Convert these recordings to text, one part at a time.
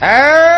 哎。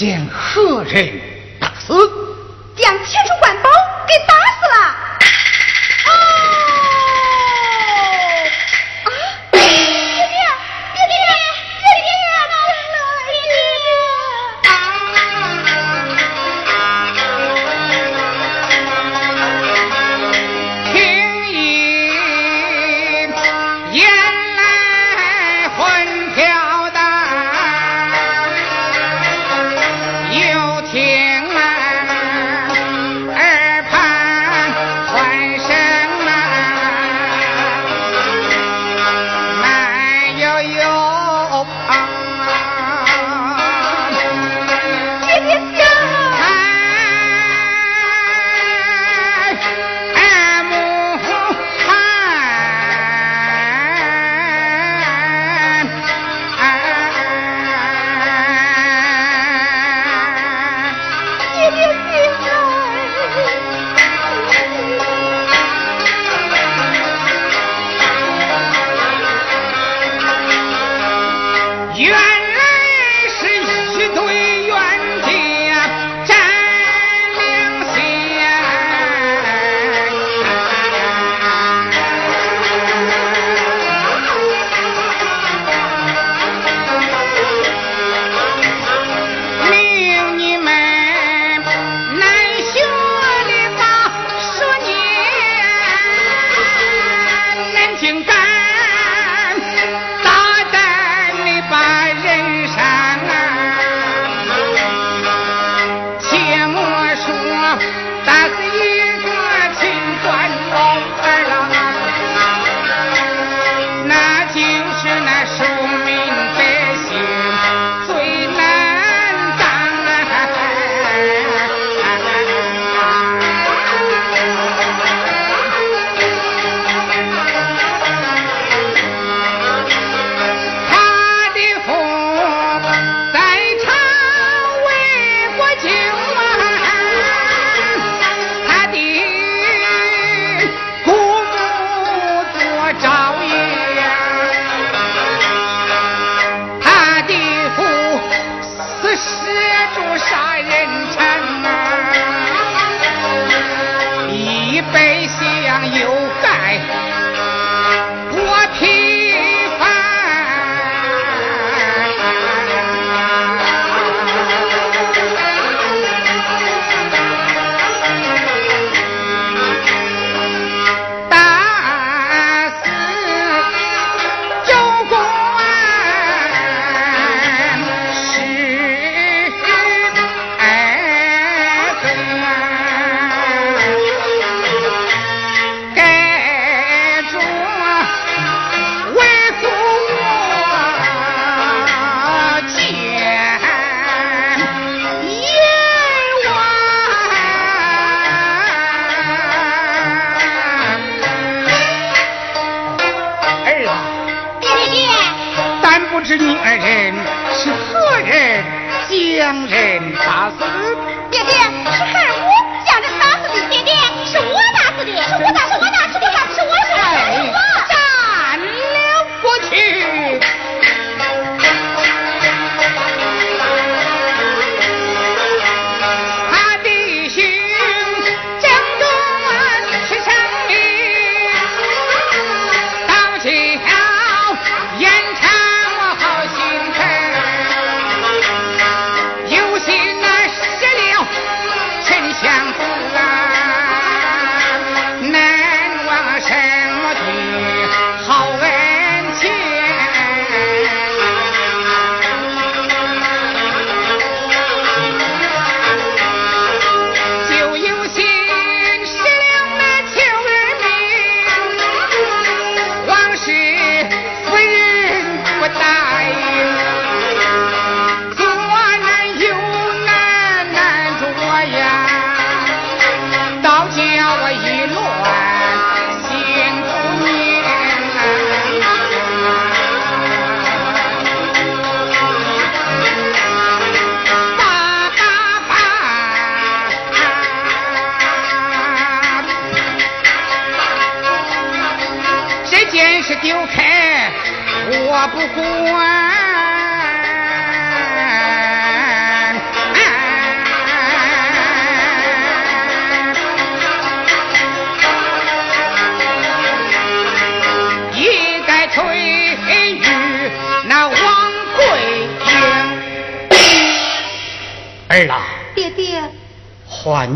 见何人打死？将千手万宝给打协助杀人成啊，一杯香又盖。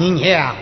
你娘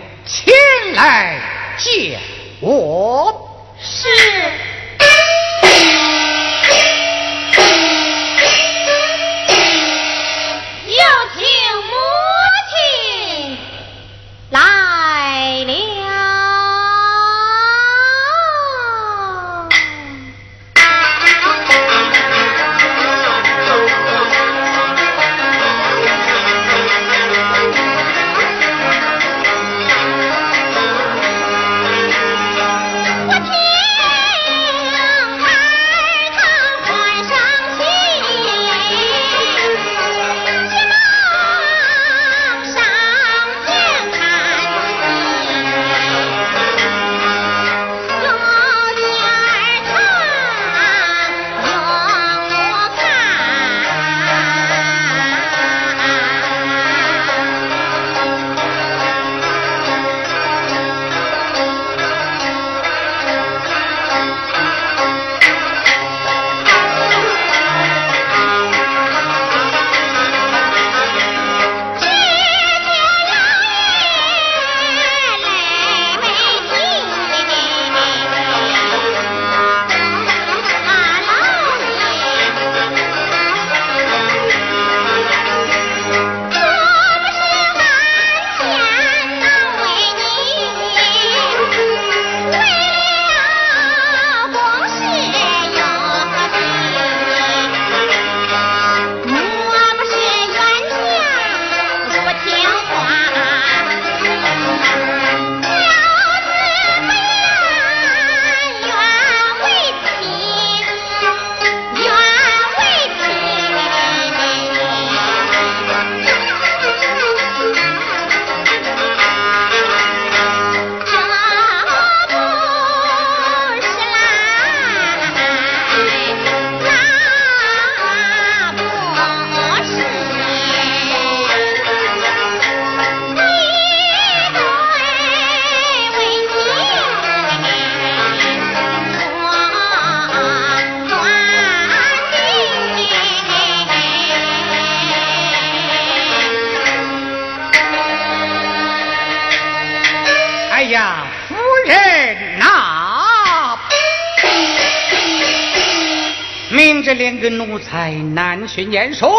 才难学念书，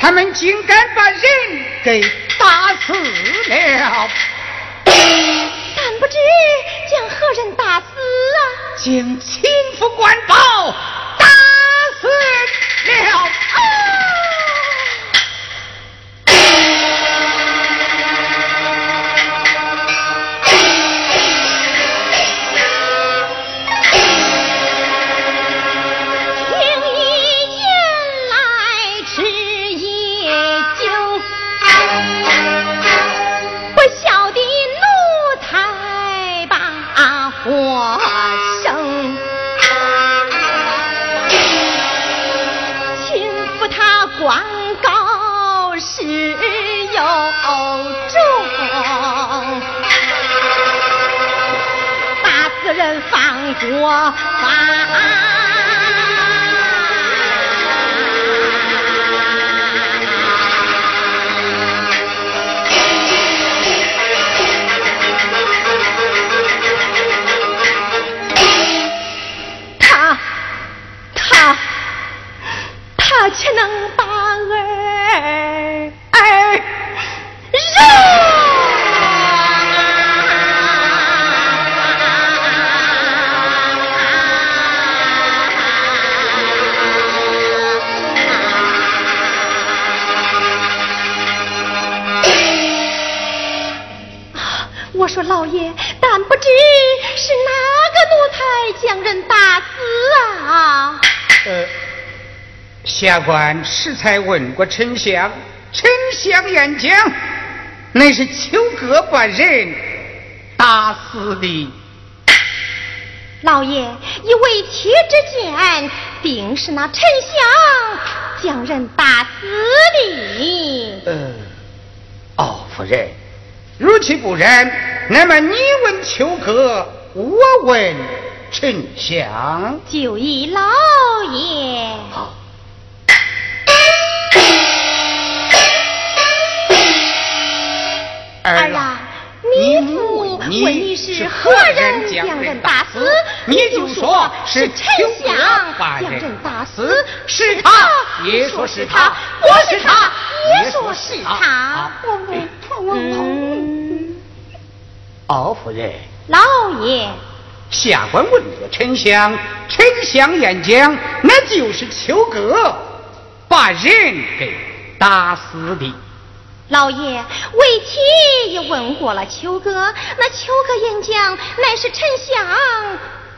他们竟敢把人给打死了！但不知将何人打死啊？请秦府官保王高是有重把死人放过法。下官适才问过丞相，丞相言讲，那是秋哥把人打死的。老爷，以为妻之见，定是那丞相将人打死的。呃，哦，夫人，如其不然，那么你问秋哥，我问丞相，就依老爷。好。父问你是何人将人打死，你就说是丞相将人打死，是他也说是他，我是他也说是他。嗯，敖夫人，老爷，下官问过丞相，丞相演讲，那就是秋哥把人给打死的。老爷，为妻也问过了秋哥，那秋哥言讲乃是丞相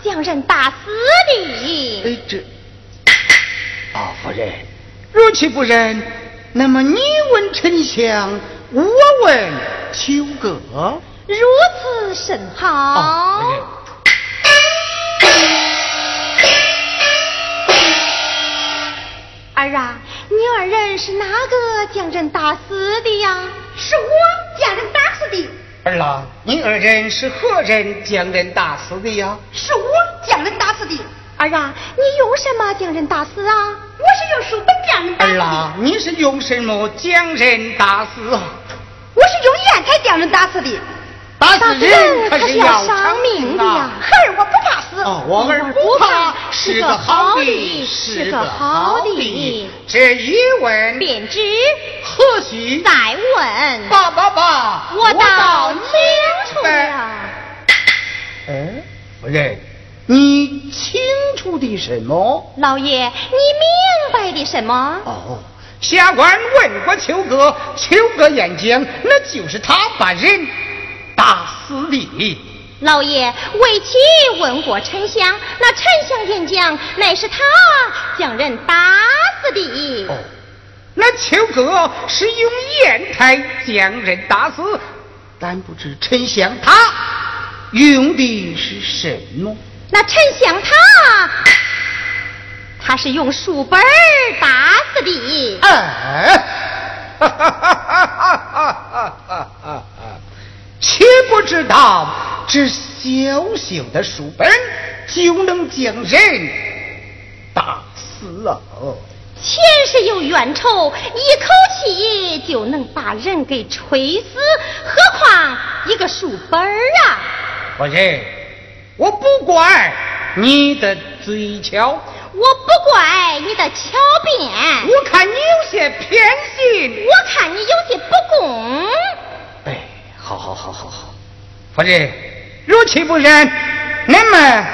将人打死的。哎，这，啊，夫人，如其不仁，那么你问丞相，我问秋哥，如此甚好。儿啊，你二人是哪个将人打死的呀？是我将人打死的。儿郎，你二人是何人将人打死的呀？是我将人打死的。儿啊，你用什么将人打死啊？我是用书本将人打死。儿郎，你是用什么将人打死？我是用砚台将人打死的。打死人可是要偿命的呀！儿我不怕死。哦，我儿不怕，是个好的，是个好的。这一问便知何须再问？爸爸爸，我倒清楚了。哎，夫人，你清楚的什么？老爷，你明白的什么？哦，下官问过秋哥，秋哥眼睛，那就是他把人。打死的，老爷为妻问过丞相，那丞相言讲乃是他将人打死的。哦，那秋哥是用砚台将人打死，但不知丞相他用的是什么？那丞相他，他是用书本打死的。哎，哈哈哈哈哈哈哈哈！岂不知道这小小的书本就能将人打死啊？前世有冤仇，一口气就能把人给吹死，何况一个书本啊？夫人，我不怪你的嘴巧，我不怪你的巧辩，我看你有些偏心，我看你有些不公。好好好好好，夫人，如其不然，那么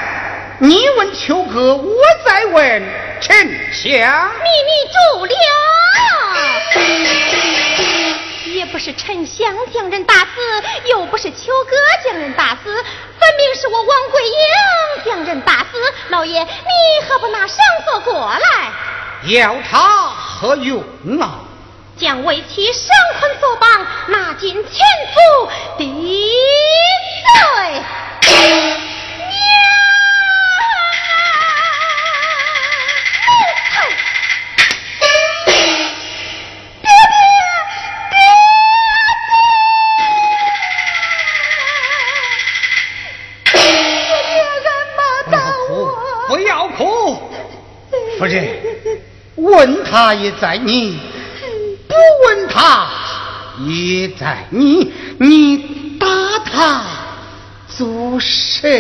你问秋哥，我再问丞相。秘密住了，也不是丞相将人打死，又不是秋哥将人打死，分明是我王桂英将人打死。老爷，你何不拿绳索过来？要他何用啊？将为其上捆所绑，纳进全府。爹娘。夫人，问他也在你。也在你，你打他做甚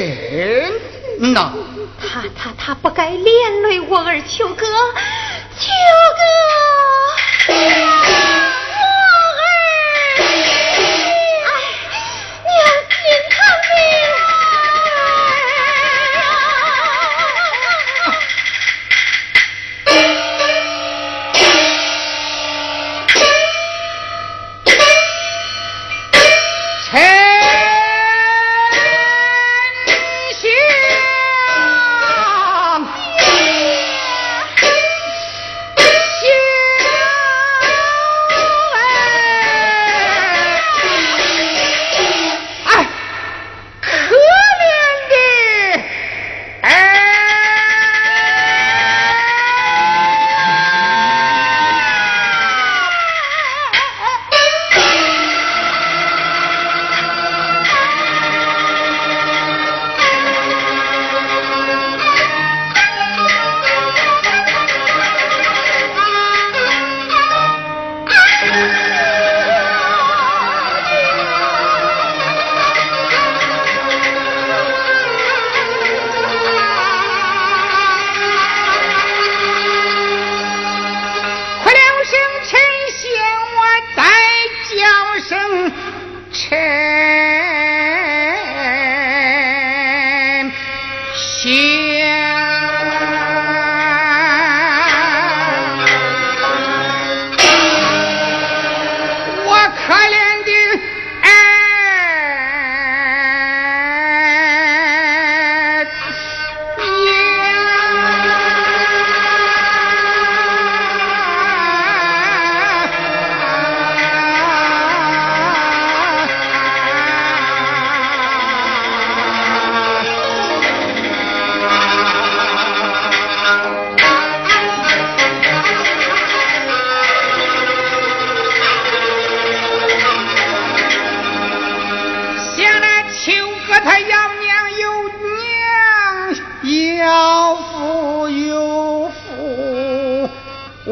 呢？他他他不该连累我儿秋哥，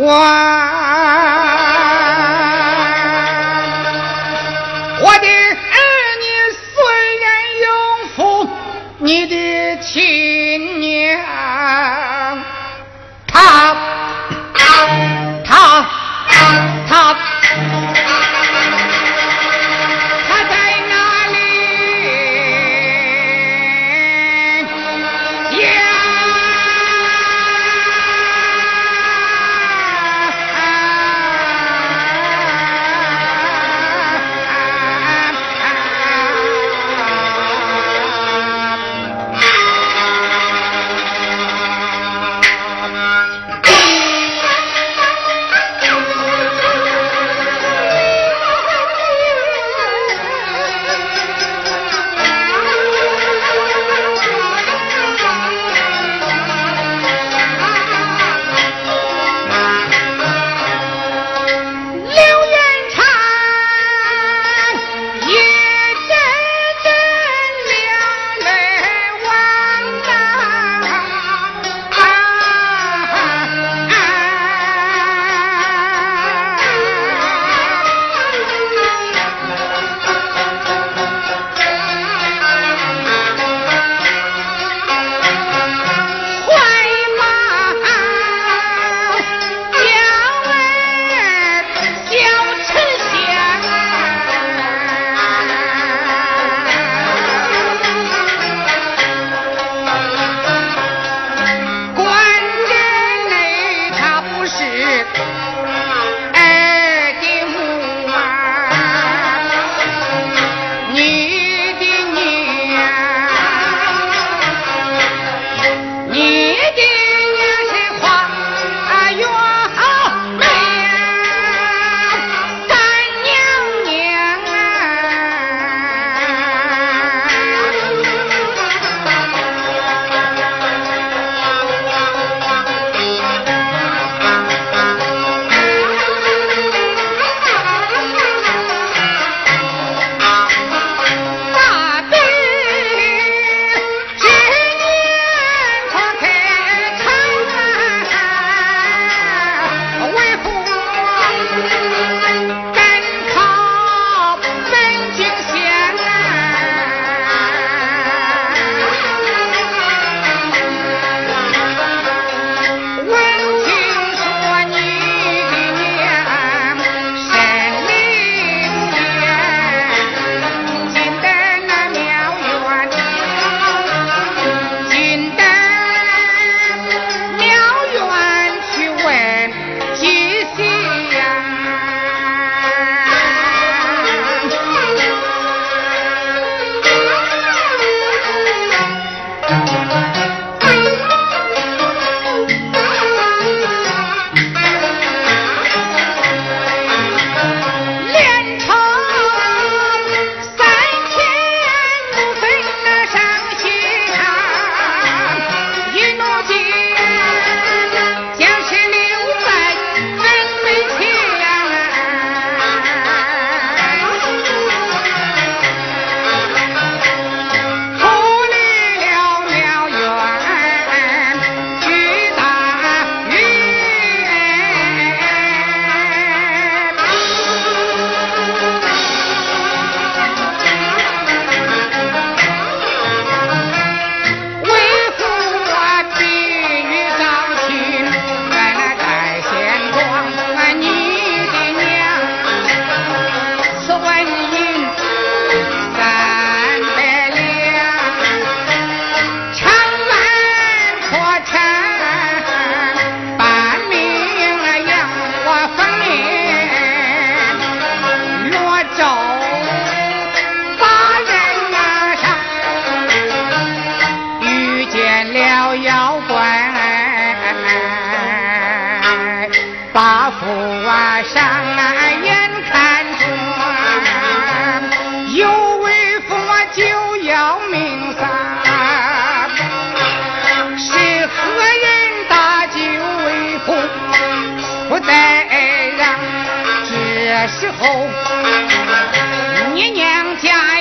哇孔明是何人打进围不再让这时候你娘家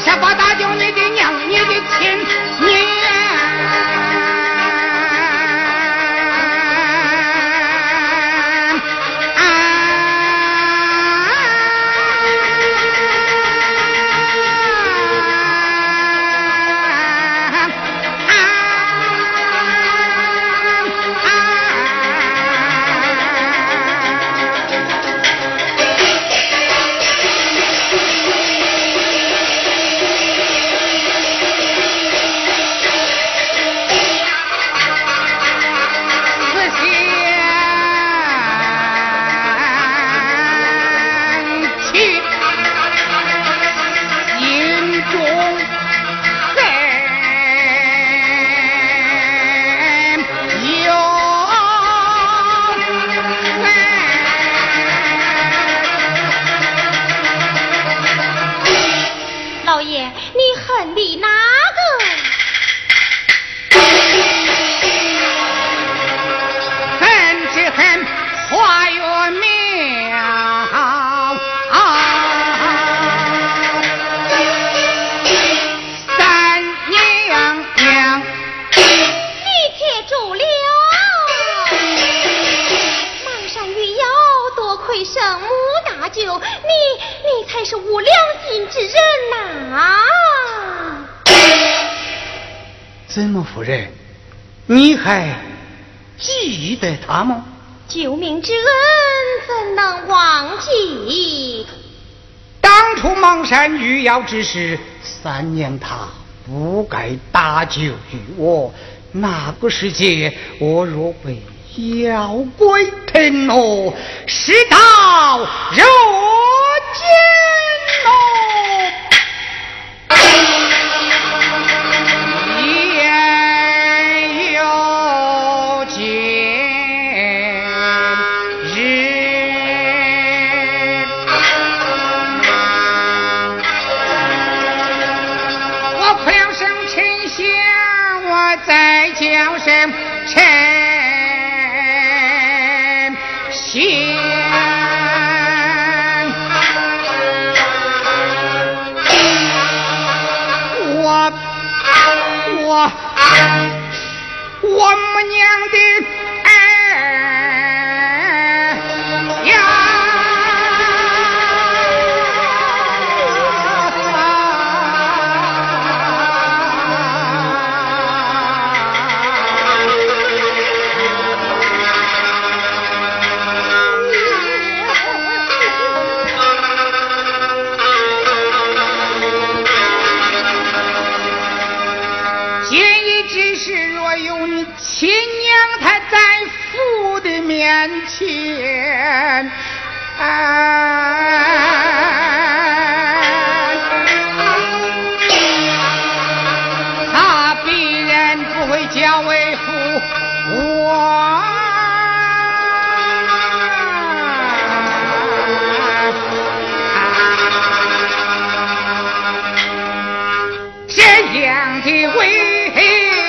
先把大舅你的娘、你的亲娘。只是三娘她不该搭救于我。那个时节，我若被妖怪吞了，事到如降敌为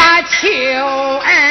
把秋儿。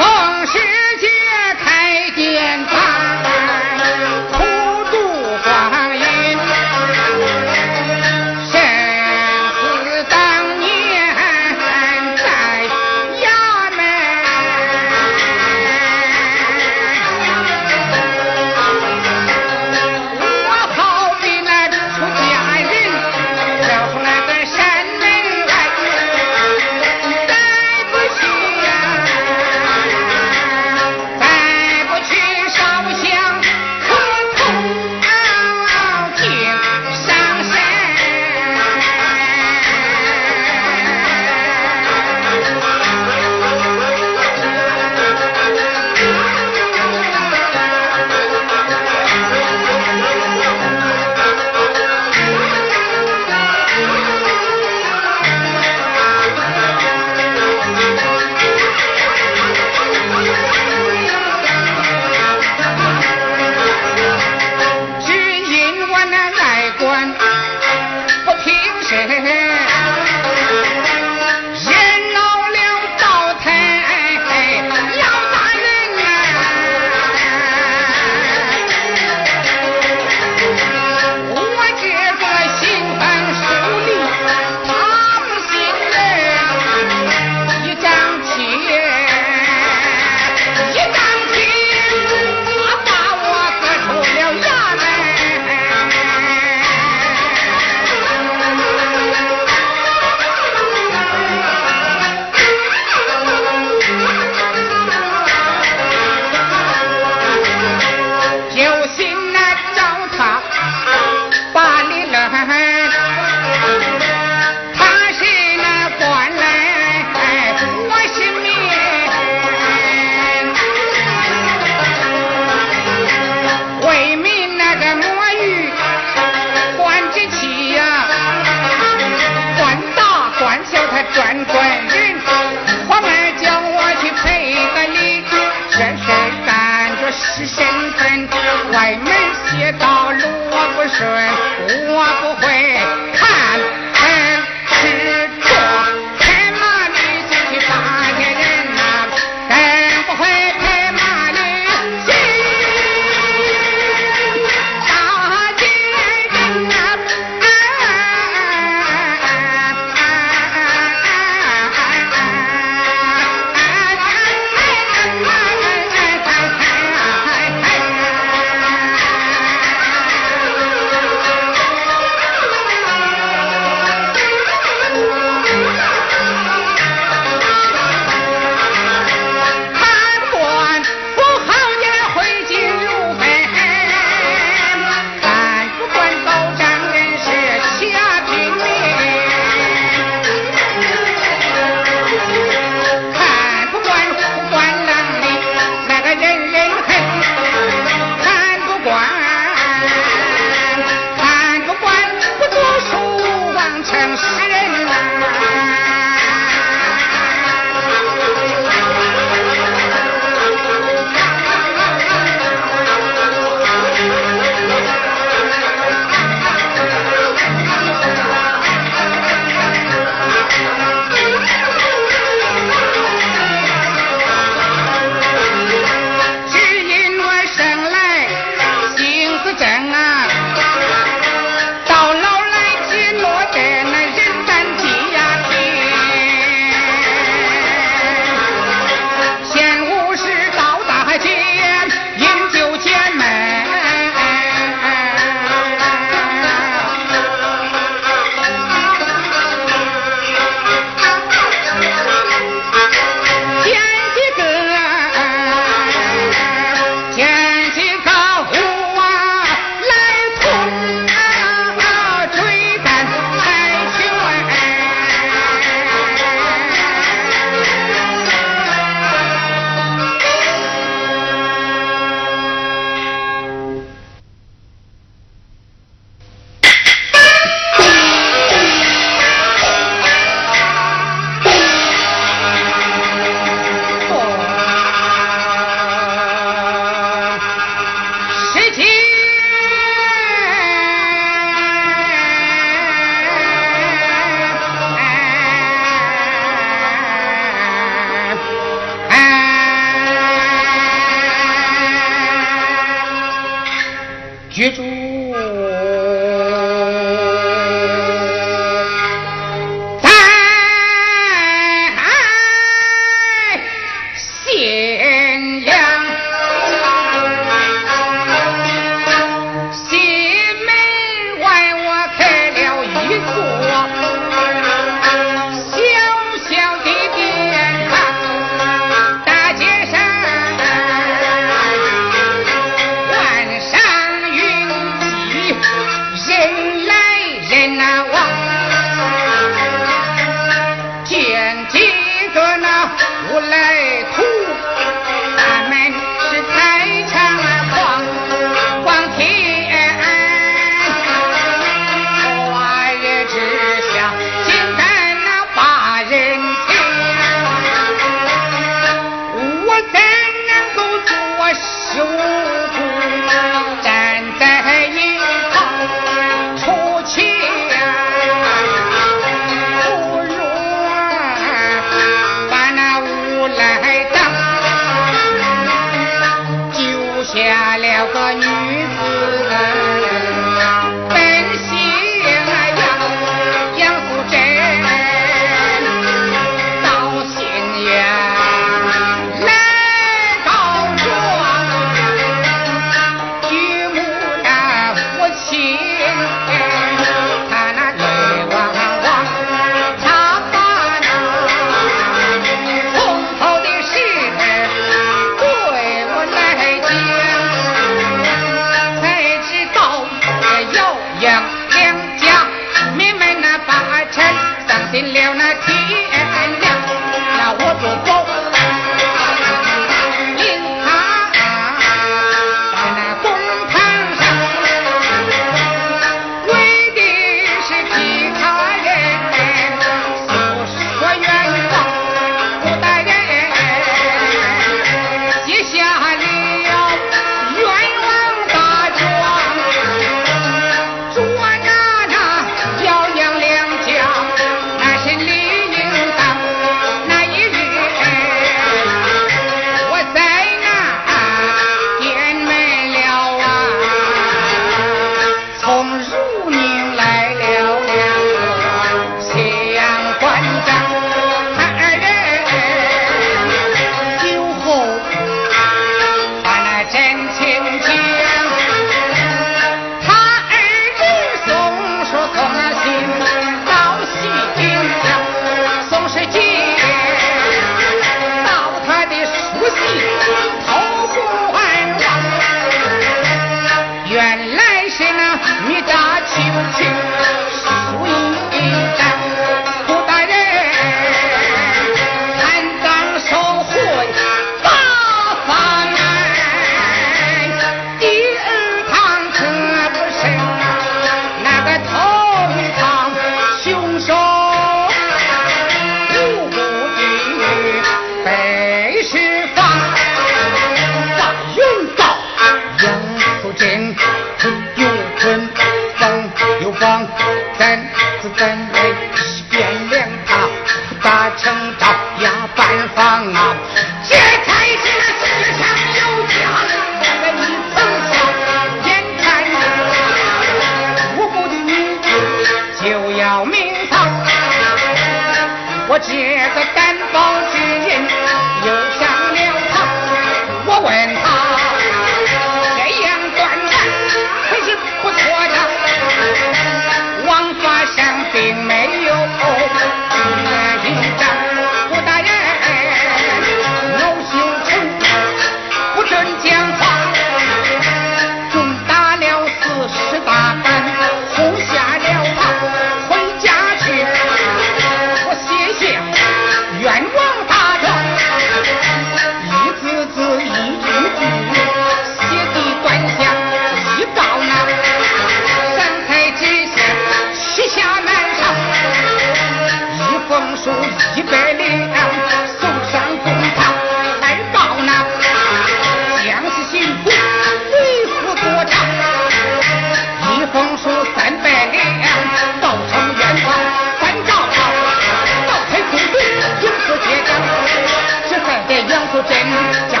说真的。